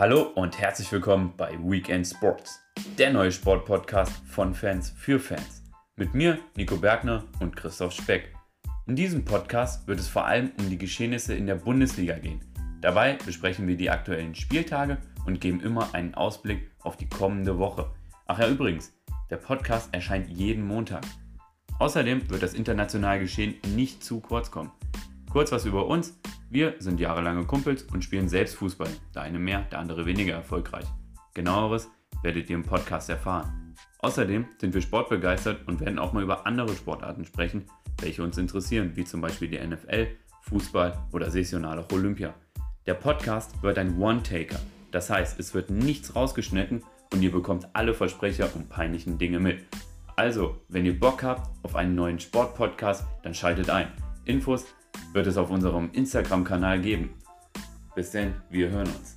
Hallo und herzlich willkommen bei Weekend Sports, der neue Sportpodcast von Fans für Fans. Mit mir, Nico Bergner und Christoph Speck. In diesem Podcast wird es vor allem um die Geschehnisse in der Bundesliga gehen. Dabei besprechen wir die aktuellen Spieltage und geben immer einen Ausblick auf die kommende Woche. Ach ja, übrigens, der Podcast erscheint jeden Montag. Außerdem wird das internationale Geschehen nicht zu kurz kommen. Kurz was über uns. Wir sind jahrelange Kumpels und spielen selbst Fußball. Der eine mehr, der andere weniger erfolgreich. Genaueres werdet ihr im Podcast erfahren. Außerdem sind wir sportbegeistert und werden auch mal über andere Sportarten sprechen, welche uns interessieren, wie zum Beispiel die NFL, Fußball oder saisonal auch Olympia. Der Podcast wird ein One-Taker. Das heißt, es wird nichts rausgeschnitten und ihr bekommt alle Versprecher und peinlichen Dinge mit. Also, wenn ihr Bock habt auf einen neuen Sportpodcast, dann schaltet ein. Infos wird es auf unserem Instagram-Kanal geben. Bis denn, wir hören uns.